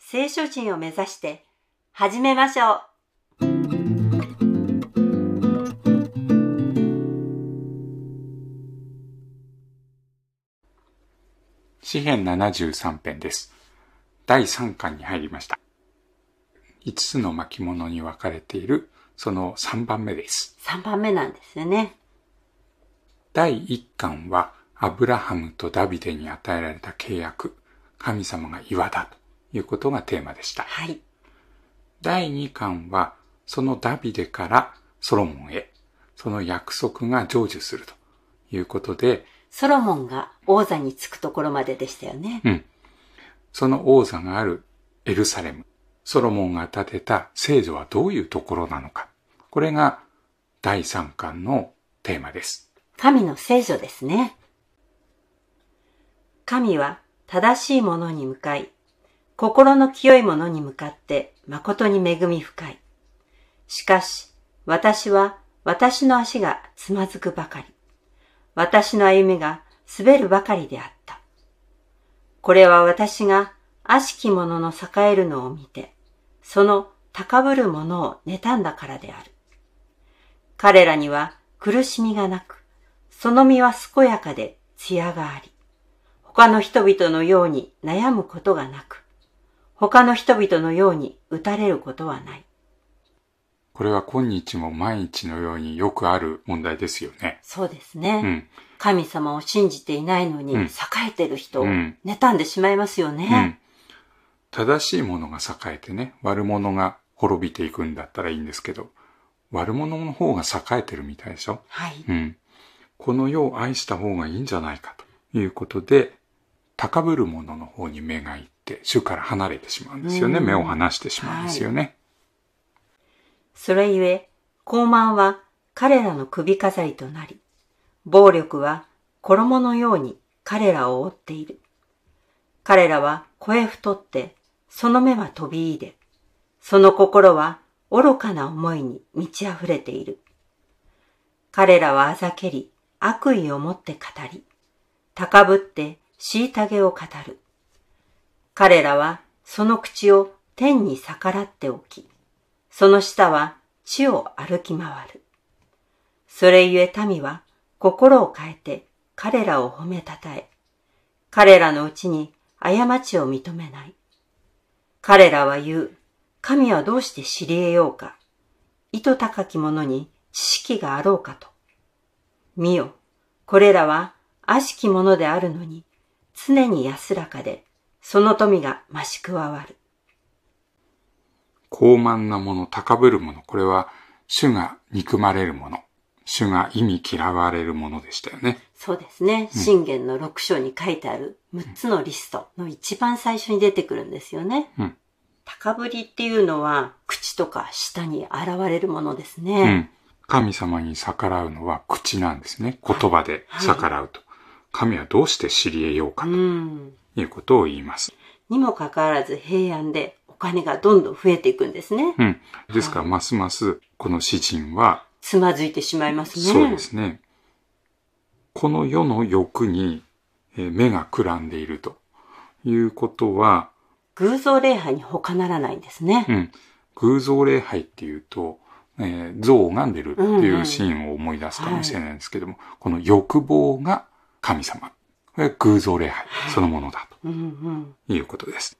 聖書人を目指して始めましょう。詩編73編です。第3巻に入りました。5つの巻物に分かれているその3番目です。3番目なんですよね。第1巻はアブラハムとダビデに与えられた契約、神様が岩だということがテーマでした。はい。第2巻はそのダビデからソロモンへ、その約束が成就するということで、ソロモンが王座につくところまででしたよね。うん。その王座があるエルサレム、ソロモンが建てた聖女はどういうところなのか。これが第3巻のテーマです。神の聖女ですね。神は正しいものに向かい、心の清いものに向かって誠に恵み深い。しかし、私は私の足がつまずくばかり。私の歩みが滑るばかりであった。これは私が悪しき者の栄えるのを見て、その高ぶる者を妬んだからである。彼らには苦しみがなく、その身は健やかで艶があり、他の人々のように悩むことがなく、他の人々のように打たれることはない。これは今日も毎日のようによくある問題ですよね。そうですね。うん。神様を信じていないのに、うん栄えてる人をうん妬んでしまいますようんね。。正しいものが栄えてね、悪者が滅びていくんだったらいいんですけど、悪者の方が栄えてるみたいでしょはい。うん。この世を愛した方がいいんじゃないかということで、高ぶる者の方に目がいって、主から離れてしまうんですよね。うん目を離してしまうんですよね。それゆえ、傲慢は彼らの首飾りとなり、暴力は衣のように彼らを覆っている。彼らは声太って、その目は飛び入れ、その心は愚かな思いに満ち溢れている。彼らはあざけり、悪意を持って語り、高ぶって虐げを語る。彼らはその口を天に逆らっておき、その下は地を歩き回る。それゆえ民は心を変えて彼らを褒めたたえ、彼らのうちに過ちを認めない。彼らは言う、神はどうして知り得ようか。意図高き者に知識があろうかと。見よ、これらは悪しき者であるのに、常に安らかで、その富が増し加わる。高慢なもの、高ぶるもの、これは主が憎まれるもの、主が意味嫌われるものでしたよね。そうですね。信玄の6章に書いてある6つのリストの一番最初に出てくるんですよね。うん高ぶりっていうのは口とか舌に現れるものですうね。ん。神様に逆らうのは口なんですね。言葉で逆らうと。神はどうして知り得ようかうん。ということを言います。にもかかわらず平安でお金がどんどん増えていくんですね。うん。ですから、ますますこの詩人は、つまずいてしまいますね。そうですね。この世の欲にえー目がくらんでいるということは、偶像礼拝に他ならないんですね。うん。偶像礼拝っていうと、えー像を拝んでるっていうシーンを思い出すかもしれないんですけども、この欲望が神様。偶像礼拝そのものだ。ということです。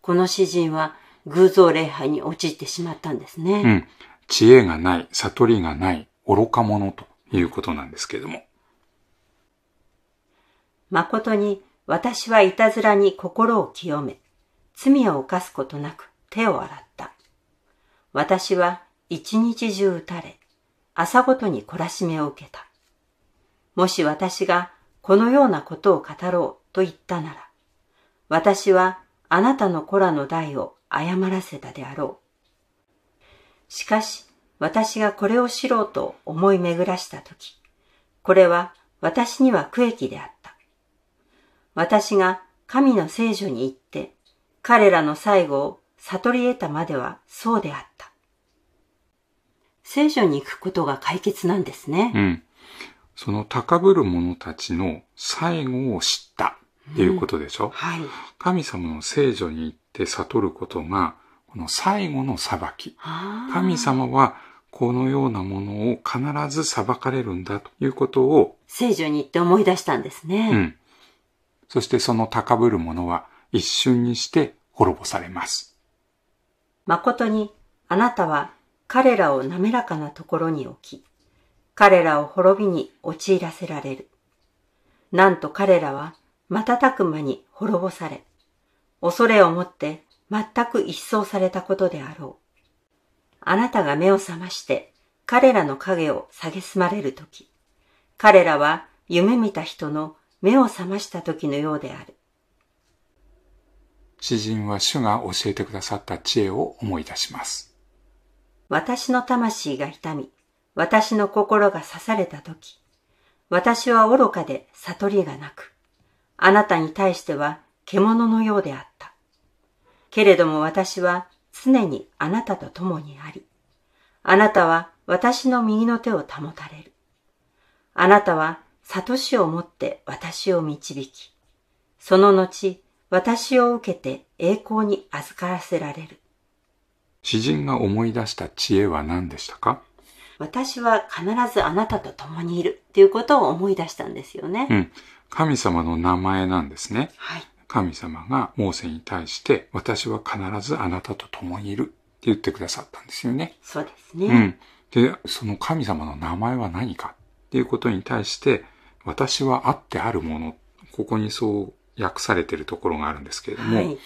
この詩人は偶像礼拝に陥ってしまったんですね。うん。知恵がない、悟りがない、愚か者ということなんですけれども。誠に私はいたずらに心を清め、罪を犯すことなく手を洗った。私は一日中打たれ、朝ごとに懲らしめを受けた。もし私がこのようなことを語ろうと言ったなら、私はあなたの子らの代を誤らせたであろう。しかし、私がこれを知ろうと思い巡らしたとき、これは私には区域であった。私が神の聖女に行って、彼らの最後を悟り得たまではそうであった。聖書に行くことが解決なんですね。うん。その高ぶる者たちの最後を知ったっていうことでしょ、うん、はい。神様の聖女に行って悟ることが、この最後の裁き。神様はこのようなものを必ず裁かれるんだということを、聖女に行って思い出したんですね。うん。そしてその高ぶる者は一瞬にして滅ぼされます。誠にあなたは彼らを滑らかなところに置き、彼らを滅びに陥らせられる。なんと彼らは瞬く間に滅ぼされ、恐れをもって全く一掃されたことであろう。あなたが目を覚まして彼らの影を蔑まれるとき、彼らは夢見た人の目を覚ました時のようである。詩人は主が教えてくださった知恵を思い出します。私の魂が痛み、私の心が刺された時、私は愚かで悟りがなく、あなたに対しては獣のようであった。けれども私は常にあなたと共にあり、あなたは私の右の手を保たれる。あなたは悟しをもって私を導き、その後、私を受けて栄光に預からせられる。詩人が思い出した知恵は何でしたか？私は必ずあなたと共にいるっていうことを思い出したんですよね。うん。神様の名前なんですね。はい。神様がモーセに対して、私は必ずあなたと共にいるって言ってくださったんですよね。そうですね。うん。で、その神様の名前は何かっていうことに対して、私はあってあるもの、ここにそう訳されてるところがあるんですけれども、はい、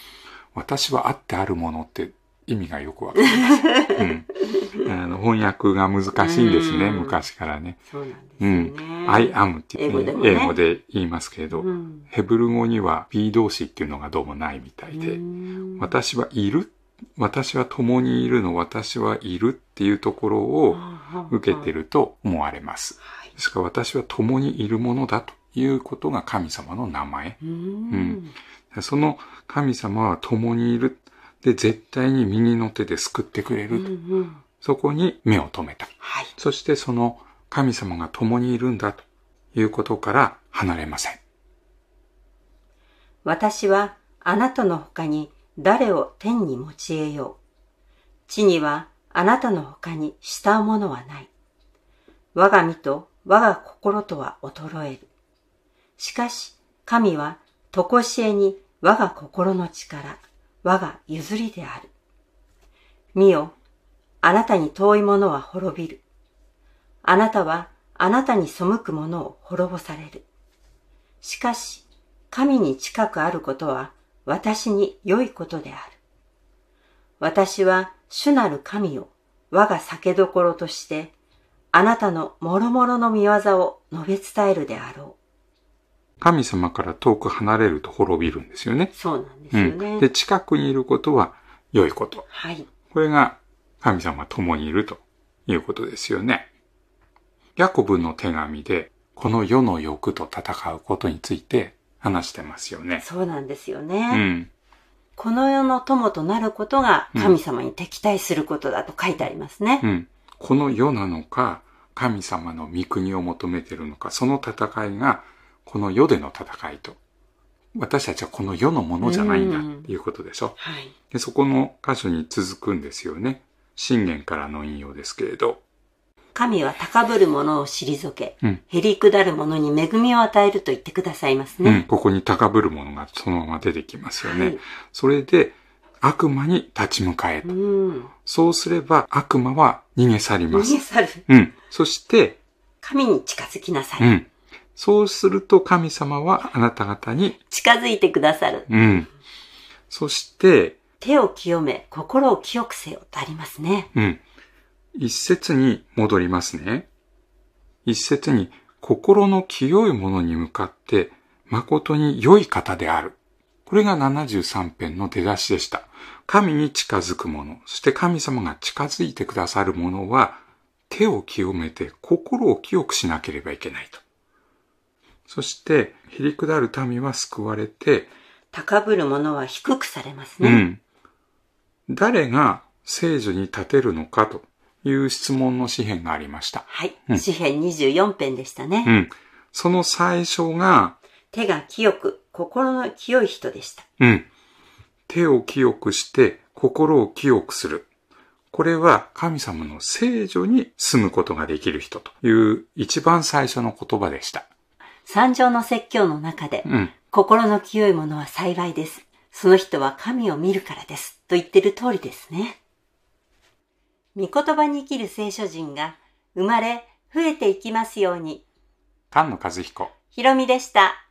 私はあってあるものって意味がよくわかります。うん、あの翻訳が難しいんですね、昔からね。そうなんですね。うん。I am って英語で,、ね、英語で言いますけれど、うん、ヘブル語には B 動詞っていうのがどうもないみたいで、私はいる私は共にいるの、私はいるっていうところを受けてると思われます。ですから私は共にいるものだということが神様の名前。うん、その神様は共にいる。で、絶対に右の手で救ってくれると。うんうん、そこに目を留めた。はい、そしてその神様が共にいるんだということから離れません。私はあなたの他に誰を天に用いよう。地にはあなたの他に慕うものはない。我が身と我が心とは衰える。しかし、神は、とこしえに我が心の力、我が譲りである。見よ、あなたに遠いものは滅びる。あなたは、あなたに背く者を滅ぼされる。しかし、神に近くあることは、私に良いことである。私は、主なる神を、我が酒どころとして、あなたの諸々の見業を述べ伝えるであろう。神様から遠く離れると滅びるんですよね。そうなんですよね。うん、で、近くにいることは良いこと。はい。これが神様共にいるということですよね。ヤコブの手紙で、この世の欲と戦うことについて話してますよね。そうなんですよね。うん。この世の友となることが神様に敵対することだと書いてありますね。うん。この世なのか、神様の御国を求めているのか、その戦いがこの世での戦いと。私たちはこの世のものじゃないんだっていうことでしょ。はい、でそこの箇所に続くんですよね。信玄からの引用ですけれど。神は高ぶる者を退け、うん、へりくだる者に恵みを与えると言ってくださいますね。うん、ここに高ぶる者がそのまま出てきますよね。はい、それで、悪魔に立ち向かえと。うん、そうすれば悪魔は逃げ去ります。逃げ去る。うん。そして、神に近づきなさい。うん。そうすると神様はあなた方に近づいてくださる。うん。そして、手を清め、心を清くせよとありますね。うん。一節に戻りますね。一節に、心の清いものに向かって、誠に良い方である。これが73編の出だしでした。神に近づく者、そして神様が近づいてくださる者は、手を清めて心を清くしなければいけないと。そして、へりくだる民は救われて、高ぶる者は低くされますね。うん。誰が聖女に立てるのかという質問の詩篇がありました。はい。うん、詩篇24編でしたね。うん。その最初が、手が清く、心の清い人でした。うん。手を清くして心を清くする。これは神様の聖女に住むことができる人という一番最初の言葉でした。三条の説教の中で、うん、心の清いものは幸いです。その人は神を見るからです。と言ってる通りですね。御言葉に生きる聖書人が生まれ増えていきますように。菅野和彦。ひろみでした。